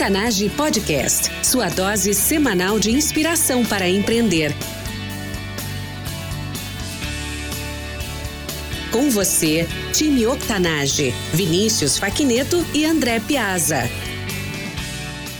Octanage Podcast, sua dose semanal de inspiração para empreender. Com você, time Octanage, Vinícius Faquineto e André Piazza.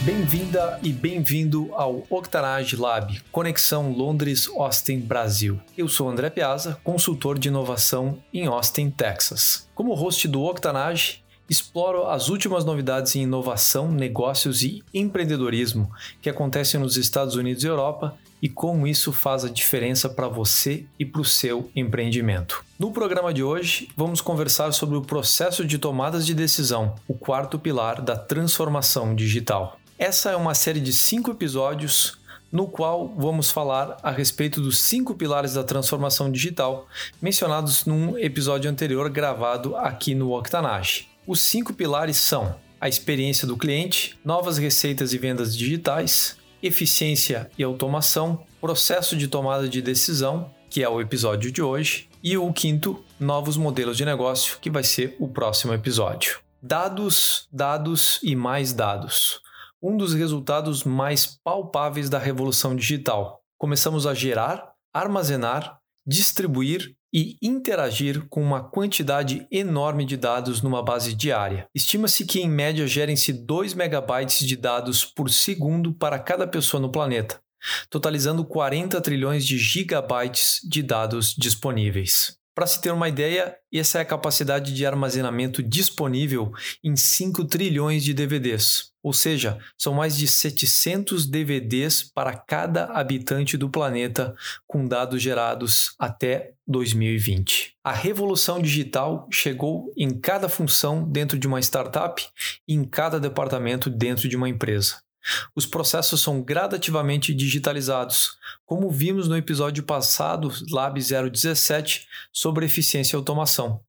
Bem-vinda e bem-vindo ao Octanage Lab, Conexão Londres-Austin, Brasil. Eu sou André Piazza, consultor de inovação em Austin, Texas. Como host do Octanage, exploro as últimas novidades em inovação, negócios e empreendedorismo que acontecem nos Estados Unidos e Europa e como isso faz a diferença para você e para o seu empreendimento. No programa de hoje, vamos conversar sobre o processo de tomadas de decisão, o quarto pilar da transformação digital. Essa é uma série de cinco episódios no qual vamos falar a respeito dos cinco pilares da transformação digital mencionados num episódio anterior gravado aqui no Octanage. Os cinco pilares são a experiência do cliente, novas receitas e vendas digitais, eficiência e automação, processo de tomada de decisão, que é o episódio de hoje, e o quinto, novos modelos de negócio, que vai ser o próximo episódio. Dados, dados e mais dados. Um dos resultados mais palpáveis da revolução digital. Começamos a gerar, armazenar, distribuir e interagir com uma quantidade enorme de dados numa base diária. Estima-se que em média gerem-se 2 megabytes de dados por segundo para cada pessoa no planeta, totalizando 40 trilhões de gigabytes de dados disponíveis. Para se ter uma ideia, essa é a capacidade de armazenamento disponível em 5 trilhões de DVDs, ou seja, são mais de 700 DVDs para cada habitante do planeta com dados gerados até 2020. A revolução digital chegou em cada função dentro de uma startup e em cada departamento dentro de uma empresa. Os processos são gradativamente digitalizados, como vimos no episódio passado, Lab 017, sobre eficiência e automação,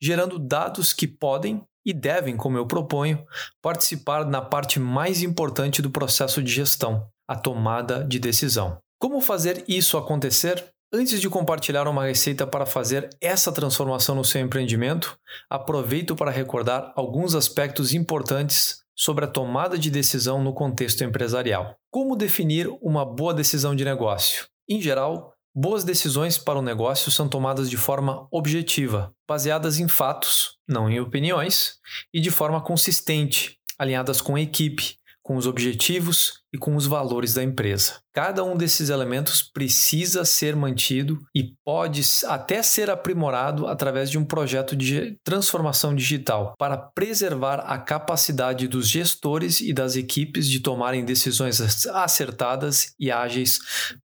gerando dados que podem e devem, como eu proponho, participar na parte mais importante do processo de gestão, a tomada de decisão. Como fazer isso acontecer? Antes de compartilhar uma receita para fazer essa transformação no seu empreendimento, aproveito para recordar alguns aspectos importantes sobre a tomada de decisão no contexto empresarial. Como definir uma boa decisão de negócio? Em geral, boas decisões para o negócio são tomadas de forma objetiva, baseadas em fatos, não em opiniões, e de forma consistente, alinhadas com a equipe, com os objetivos e com os valores da empresa. Cada um desses elementos precisa ser mantido e pode até ser aprimorado através de um projeto de transformação digital para preservar a capacidade dos gestores e das equipes de tomarem decisões acertadas e ágeis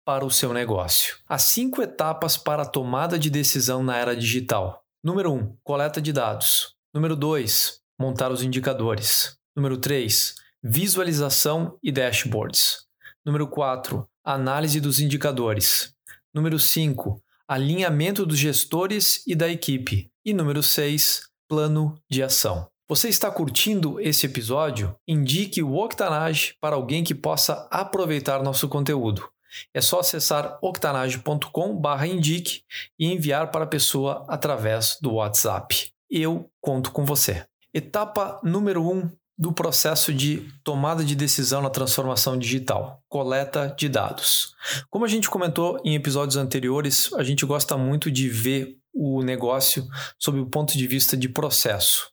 para o seu negócio. As cinco etapas para a tomada de decisão na era digital. Número 1. Um, coleta de dados. Número 2. Montar os indicadores. Número 3 visualização e dashboards. Número 4, análise dos indicadores. Número 5, alinhamento dos gestores e da equipe. E número 6, plano de ação. Você está curtindo esse episódio? Indique o Octanage para alguém que possa aproveitar nosso conteúdo. É só acessar octanage.com/indique e enviar para a pessoa através do WhatsApp. Eu conto com você. Etapa número 1 um, do processo de tomada de decisão na transformação digital, coleta de dados. Como a gente comentou em episódios anteriores, a gente gosta muito de ver o negócio sob o ponto de vista de processo.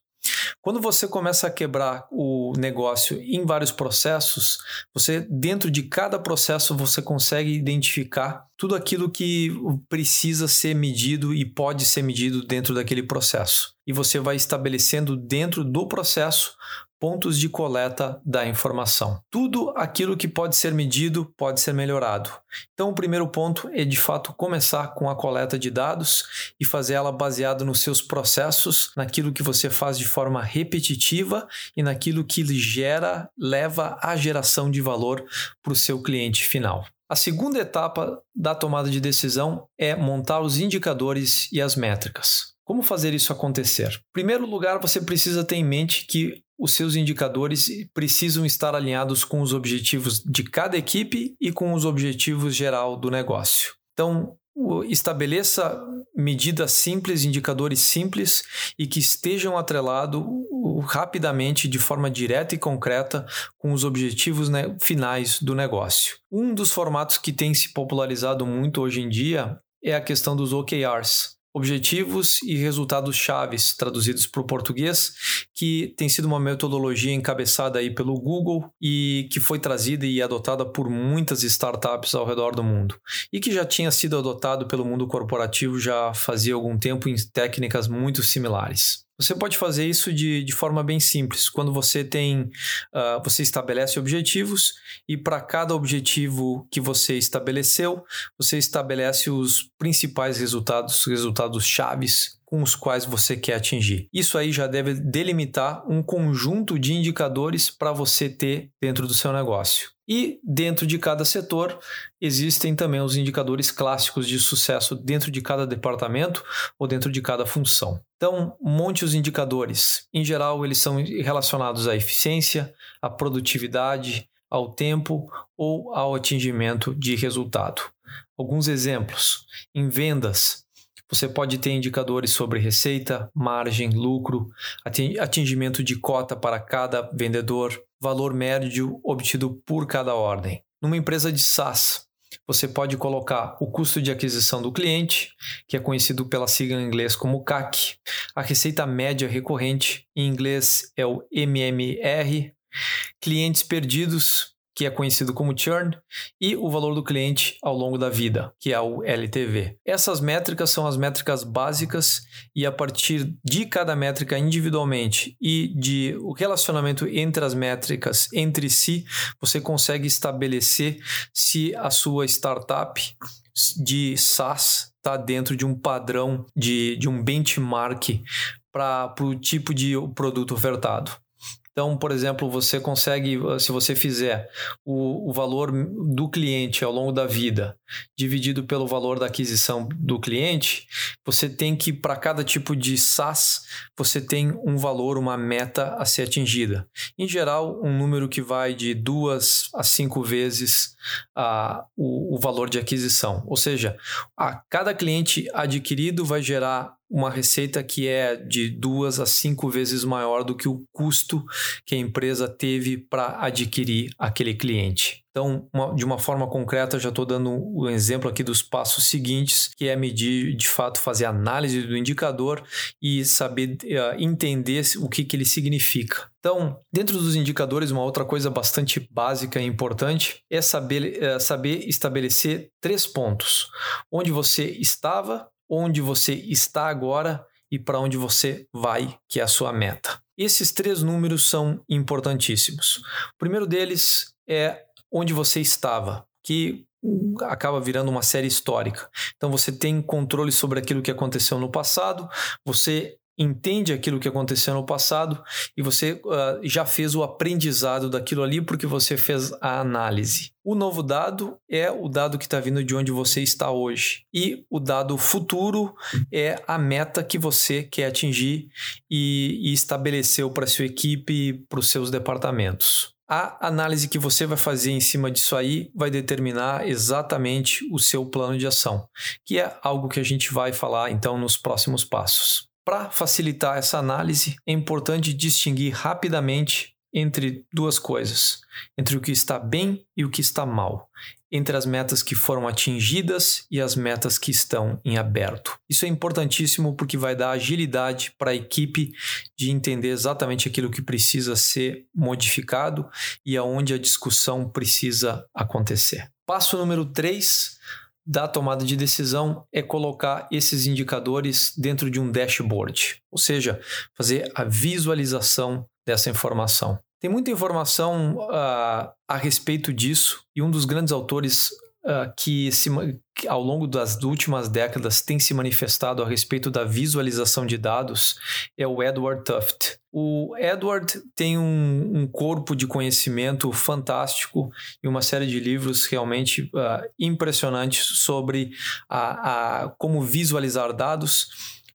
Quando você começa a quebrar o negócio em vários processos, você dentro de cada processo você consegue identificar tudo aquilo que precisa ser medido e pode ser medido dentro daquele processo. E você vai estabelecendo dentro do processo pontos de coleta da informação. Tudo aquilo que pode ser medido pode ser melhorado. Então, o primeiro ponto é de fato começar com a coleta de dados e fazer ela baseada nos seus processos, naquilo que você faz de forma repetitiva e naquilo que gera, leva à geração de valor para o seu cliente final. A segunda etapa da tomada de decisão é montar os indicadores e as métricas. Como fazer isso acontecer? Em primeiro lugar, você precisa ter em mente que os seus indicadores precisam estar alinhados com os objetivos de cada equipe e com os objetivos geral do negócio. Então, estabeleça medidas simples, indicadores simples e que estejam atrelados rapidamente, de forma direta e concreta, com os objetivos né, finais do negócio. Um dos formatos que tem se popularizado muito hoje em dia é a questão dos OKRs, objetivos e resultados chaves traduzidos para o português, que tem sido uma metodologia encabeçada aí pelo Google e que foi trazida e adotada por muitas startups ao redor do mundo e que já tinha sido adotado pelo mundo corporativo já fazia algum tempo em técnicas muito similares. Você pode fazer isso de, de forma bem simples. Quando você tem, uh, você estabelece objetivos e para cada objetivo que você estabeleceu, você estabelece os principais resultados, resultados chaves com os quais você quer atingir. Isso aí já deve delimitar um conjunto de indicadores para você ter dentro do seu negócio. E dentro de cada setor existem também os indicadores clássicos de sucesso dentro de cada departamento ou dentro de cada função. Então, monte os indicadores. Em geral, eles são relacionados à eficiência, à produtividade, ao tempo ou ao atingimento de resultado. Alguns exemplos: em vendas, você pode ter indicadores sobre receita, margem, lucro, atingimento de cota para cada vendedor, valor médio obtido por cada ordem. Numa empresa de SaaS, você pode colocar o custo de aquisição do cliente, que é conhecido pela sigla em inglês como CAC, a receita média recorrente, em inglês é o MMR, clientes perdidos, que é conhecido como churn, e o valor do cliente ao longo da vida, que é o LTV. Essas métricas são as métricas básicas e a partir de cada métrica individualmente e de o relacionamento entre as métricas entre si, você consegue estabelecer se a sua startup de SaaS está dentro de um padrão de, de um benchmark para o tipo de produto ofertado. Então, por exemplo, você consegue, se você fizer o, o valor do cliente ao longo da vida dividido pelo valor da aquisição do cliente, você tem que, para cada tipo de SaaS, você tem um valor, uma meta a ser atingida. Em geral, um número que vai de duas a cinco vezes a, o, o valor de aquisição. Ou seja, a cada cliente adquirido vai gerar uma receita que é de duas a cinco vezes maior do que o custo que a empresa teve para adquirir aquele cliente. Então, uma, de uma forma concreta, já estou dando o um exemplo aqui dos passos seguintes, que é medir, de fato, fazer análise do indicador e saber uh, entender o que, que ele significa. Então, dentro dos indicadores, uma outra coisa bastante básica e importante é saber, é saber estabelecer três pontos: onde você estava, onde você está agora e para onde você vai, que é a sua meta. Esses três números são importantíssimos. O primeiro deles é onde você estava, que acaba virando uma série histórica. Então você tem controle sobre aquilo que aconteceu no passado, você entende aquilo que aconteceu no passado e você uh, já fez o aprendizado daquilo ali porque você fez a análise. O novo dado é o dado que está vindo de onde você está hoje. E o dado futuro é a meta que você quer atingir e, e estabeleceu para sua equipe para os seus departamentos. A análise que você vai fazer em cima disso aí vai determinar exatamente o seu plano de ação, que é algo que a gente vai falar então nos próximos passos. Para facilitar essa análise, é importante distinguir rapidamente entre duas coisas: entre o que está bem e o que está mal, entre as metas que foram atingidas e as metas que estão em aberto. Isso é importantíssimo porque vai dar agilidade para a equipe de entender exatamente aquilo que precisa ser modificado e aonde a discussão precisa acontecer. Passo número 3 da tomada de decisão é colocar esses indicadores dentro de um dashboard, ou seja, fazer a visualização dessa informação. Tem muita informação uh, a respeito disso e um dos grandes autores uh, que, se, que ao longo das últimas décadas tem se manifestado a respeito da visualização de dados é o Edward Tufte. O Edward tem um, um, corpo de conhecimento fantástico e uma série de livros realmente uh, impressionantes sobre a, a, como visualizar dados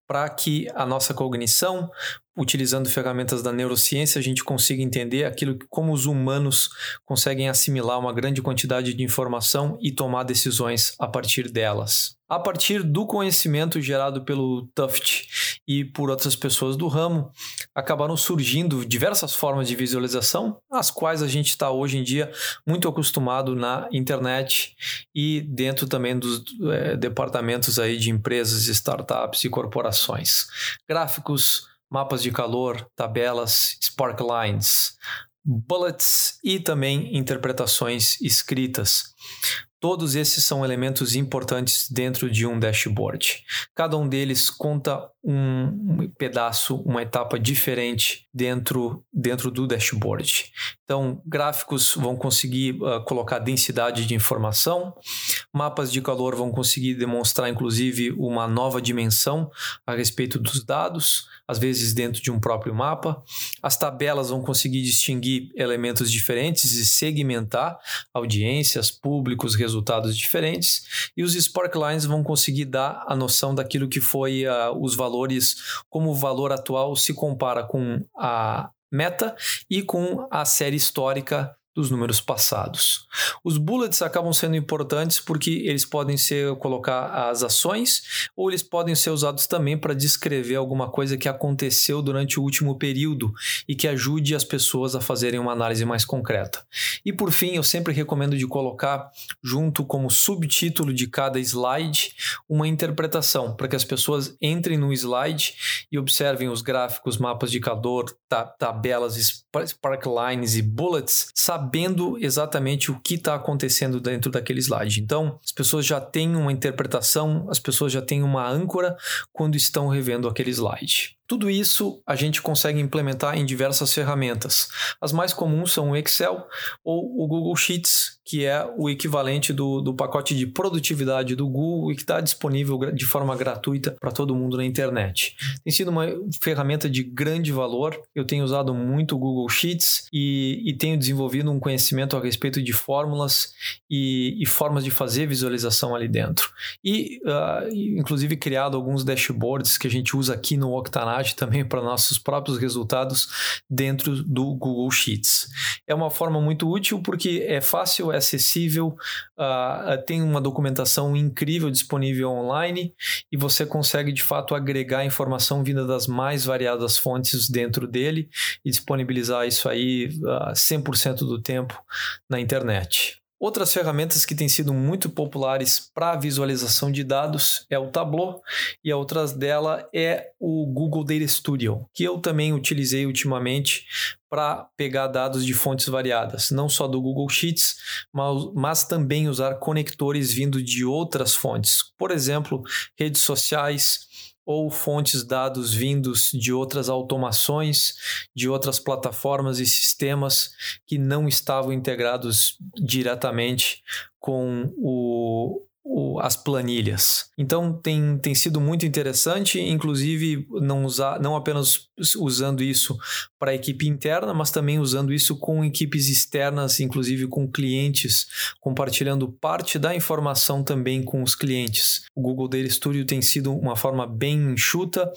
para que a nossa cognição utilizando ferramentas da neurociência, a gente consiga entender aquilo como os humanos conseguem assimilar uma grande quantidade de informação e tomar decisões a partir delas. A partir do conhecimento gerado pelo Tuft e por outras pessoas do ramo, acabaram surgindo diversas formas de visualização, as quais a gente está hoje em dia muito acostumado na internet e dentro também dos é, departamentos aí de empresas, startups e corporações. Gráficos, mapas de calor, tabelas, sparklines, bullets e também interpretações escritas. Todos esses são elementos importantes dentro de um dashboard. Cada um deles conta um pedaço, uma etapa diferente dentro, dentro do dashboard. Então, gráficos vão conseguir uh, colocar densidade de informação, mapas de calor vão conseguir demonstrar, inclusive, uma nova dimensão a respeito dos dados, às vezes dentro de um próprio mapa. As tabelas vão conseguir distinguir elementos diferentes e segmentar audiências, públicos, resultados diferentes, e os Sparklines vão conseguir dar a noção daquilo que foi uh, os valores, como o valor atual se compara com a meta e com a série histórica dos números passados. Os bullets acabam sendo importantes porque eles podem ser colocar as ações ou eles podem ser usados também para descrever alguma coisa que aconteceu durante o último período e que ajude as pessoas a fazerem uma análise mais concreta. E por fim, eu sempre recomendo de colocar junto como subtítulo de cada slide uma interpretação para que as pessoas entrem no slide e observem os gráficos, mapas de calor, tabelas, sparklines e bullets, exatamente o que está acontecendo dentro daquele slide. Então, as pessoas já têm uma interpretação, as pessoas já têm uma âncora quando estão revendo aquele slide. Tudo isso a gente consegue implementar em diversas ferramentas. As mais comuns são o Excel ou o Google Sheets, que é o equivalente do, do pacote de produtividade do Google e que está disponível de forma gratuita para todo mundo na internet. Tem sido uma ferramenta de grande valor. Eu tenho usado muito o Google Sheets e, e tenho desenvolvido um conhecimento a respeito de fórmulas e, e formas de fazer visualização ali dentro. E, uh, inclusive, criado alguns dashboards que a gente usa aqui no Também para nossos próprios resultados dentro do Google Sheets. É uma forma muito útil porque é fácil, é acessível, uh, tem uma documentação incrível disponível online e você consegue de fato agregar informação vinda das mais variadas fontes dentro dele e disponibilizar isso aí uh, ah, 100% do tempo na internet. Outras ferramentas que têm sido muito populares para visualização de dados é o Tableau e a outra dela é o Google Data Studio, que eu também utilizei ultimamente para pegar dados de fontes variadas, não só do Google Sheets, mas, mas também usar conectores vindo de outras fontes, por exemplo, redes sociais, ou fontes dados vindos de outras automações, de outras plataformas e sistemas que não estavam integrados diretamente com o, as planilhas. Então tem, tem sido muito interessante, inclusive não, usar, não apenas usando isso para a equipe interna, mas também usando isso com equipes externas, inclusive com clientes, compartilhando parte da informação também com os clientes. O Google Data Studio tem sido uma forma bem enxuta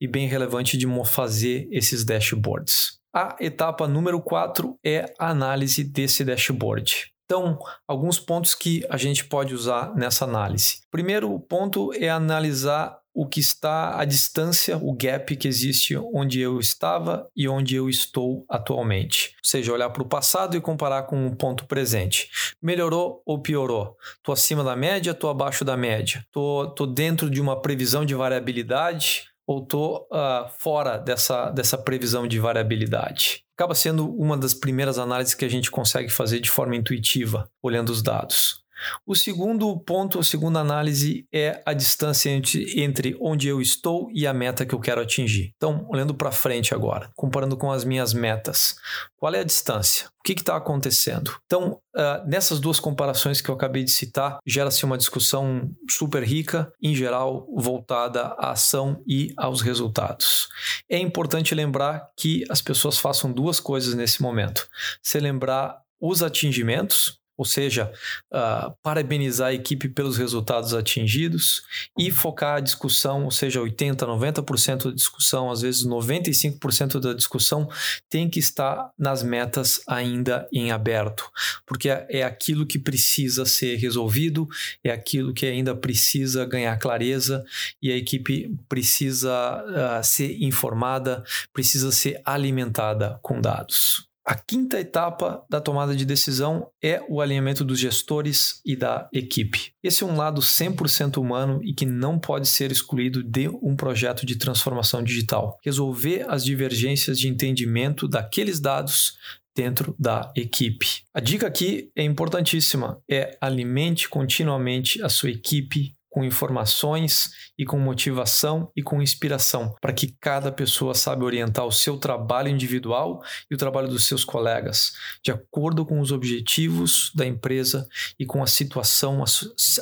e bem relevante de fazer esses dashboards. A etapa número 4 é a análise desse dashboard. Então, alguns pontos que a gente pode usar nessa análise. Primeiro ponto é analisar o que está à distância, o gap que existe onde eu estava e onde eu estou atualmente. Ou seja, olhar para o passado e comparar com o ponto presente. Melhorou ou piorou? Estou acima da média, estou abaixo da média? Estou dentro de uma previsão de variabilidade ou estou uh, ah, fora dessa, dessa previsão de variabilidade? acaba sendo uma das primeiras análises que a gente consegue fazer de forma intuitiva, olhando os dados. O segundo ponto, a segunda análise é a distância entre, entre onde eu estou e a meta que eu quero atingir. Então, olhando para frente agora, comparando com as minhas metas, qual é a distância? O que está acontecendo? Então, uh, nessas duas comparações que eu acabei de citar, gera-se uma discussão super rica, em geral voltada à ação e aos resultados. É importante lembrar que as pessoas façam duas coisas nesse momento: se lembrar os atingimentos ou seja, uh, parabenizar a equipe pelos resultados atingidos e focar a discussão, ou seja, 80%, 90% da discussão, às vezes 95% da discussão tem que estar nas metas ainda em aberto, porque é aquilo que precisa ser resolvido, é aquilo que ainda precisa ganhar clareza e a equipe precisa uh, ser informada, precisa ser alimentada com dados. A quinta etapa da tomada de decisão é o alinhamento dos gestores e da equipe. Esse é um lado 100% humano e que não pode ser excluído de um projeto de transformação digital. Resolver as divergências de entendimento daqueles dados dentro da equipe. A dica aqui é importantíssima, é alimente continuamente a sua equipe com informações e com motivação e com inspiração, para que cada pessoa saiba orientar o seu trabalho individual e o trabalho dos seus colegas, de acordo com os objetivos da empresa e com a situação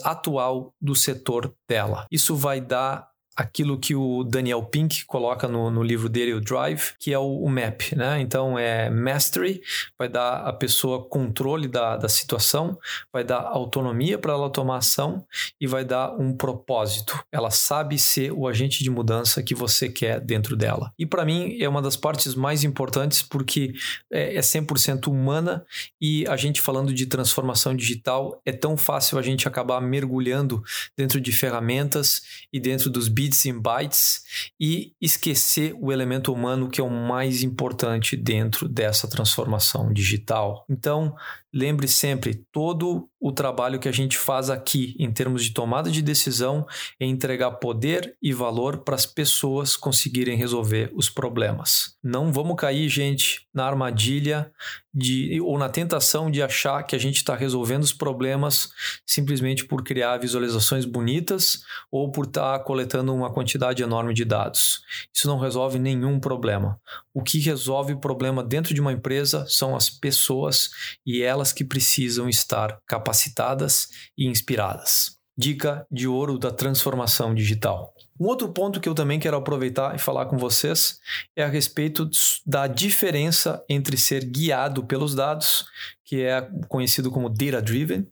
atual do setor dela. Isso vai dar aquilo que o Daniel Pink coloca no, no livro dele, o Drive, que é o, o, MAP, né? Então é Mastery, vai dar a pessoa controle da, da situação, vai dar autonomia para ela tomar ação e vai dar um propósito. Ela sabe ser o agente de mudança que você quer dentro dela. E para mim é uma das partes mais importantes porque é, é 100% humana e a gente falando de transformação digital, é tão fácil a gente acabar mergulhando dentro de ferramentas e dentro dos bits em bytes e esquecer o elemento humano que é o mais importante dentro dessa transformação digital. Então, lembre sempre, todo o trabalho que a gente faz aqui em termos de tomada de decisão é entregar poder e valor para as pessoas conseguirem resolver os problemas. Não vamos cair, gente, na armadilha de, ou na tentação de achar que a gente está resolvendo os problemas simplesmente por criar visualizações bonitas ou por estar tá coletando uma quantidade enorme de dados. Isso não resolve nenhum problema. O que resolve o problema dentro de uma empresa são as pessoas e elas que precisam estar capacitadas e inspiradas. Dica de ouro da transformação digital. Um outro ponto que eu também quero aproveitar e falar com vocês é a respeito da diferença entre ser guiado pelos dados, que é conhecido como data driven,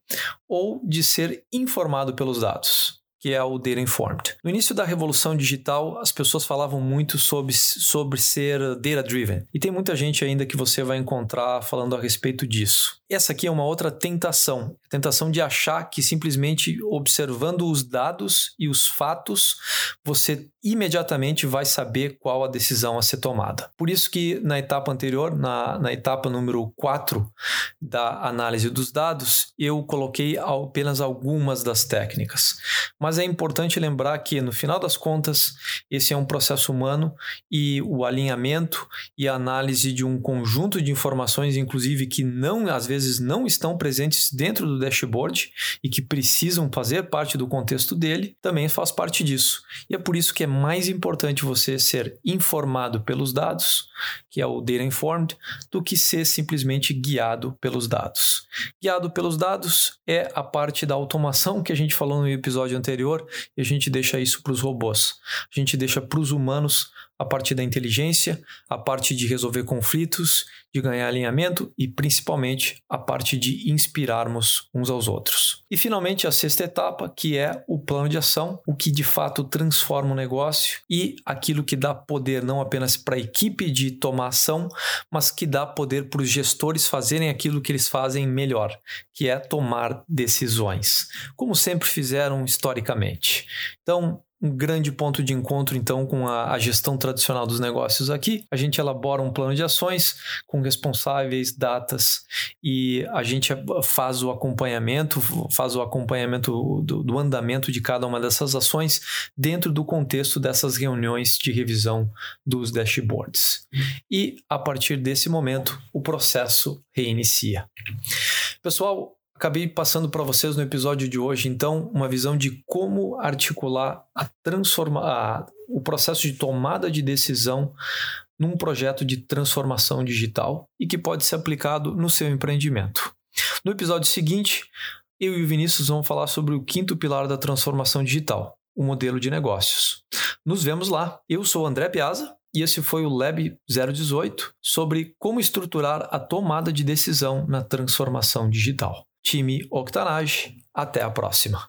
ou de ser informado pelos dados que é o Data Informed. No início da revolução digital, as pessoas falavam muito sobre, sobre ser data-driven. E tem muita gente ainda que você vai encontrar falando a respeito disso. Essa aqui é uma outra tentação, a tentação de achar que simplesmente observando os dados e os fatos, você imediatamente vai saber qual a decisão a ser tomada. Por isso que na etapa anterior, na, na etapa número 4 da análise dos dados, eu coloquei apenas algumas das técnicas. Mas é importante lembrar que, no final das contas, esse é um processo humano e o alinhamento e a análise de um conjunto de informações, inclusive que não às vezes vezes não estão presentes dentro do dashboard e que precisam fazer parte do contexto dele, também faz parte disso. E é por isso que é mais importante você ser informado pelos dados, que é o data informed, do que ser simplesmente guiado pelos dados. Guiado pelos dados é a parte da automação que a gente falou no episódio anterior e a gente deixa isso para os robôs. A gente deixa para os humanos a parte da inteligência, a parte de resolver conflitos, de ganhar alinhamento e principalmente a parte de inspirarmos uns aos outros. E finalmente a sexta etapa, que é o plano de ação, o que de fato transforma o negócio e aquilo que dá poder não apenas para a equipe de tomar ação, mas que dá poder para os gestores fazerem aquilo que eles fazem melhor, que é tomar decisões, como sempre fizeram historicamente. Então, um grande ponto de encontro, então, com a, a, gestão tradicional dos negócios aqui. A gente elabora um plano de ações com responsáveis, datas e a gente faz o acompanhamento, faz o acompanhamento do, do andamento de cada uma dessas ações dentro do contexto dessas reuniões de revisão dos dashboards. E a partir desse momento, o processo reinicia. Pessoal, Acabei passando para vocês no episódio de hoje, então, uma visão de como articular a transforma o processo de tomada de decisão num projeto de transformação digital e que pode ser aplicado no seu empreendimento. No episódio seguinte, eu e o Vinícius vamos falar sobre o quinto pilar da transformação digital, o modelo de negócios. Nos vemos lá. Eu sou André Piazza e esse foi o Lab 018 sobre como estruturar a tomada de decisão na transformação digital. Time Octanage. Até a próxima.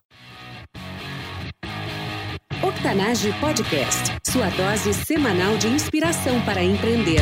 Octanage Podcast, sua dose semanal de inspiração para empreender.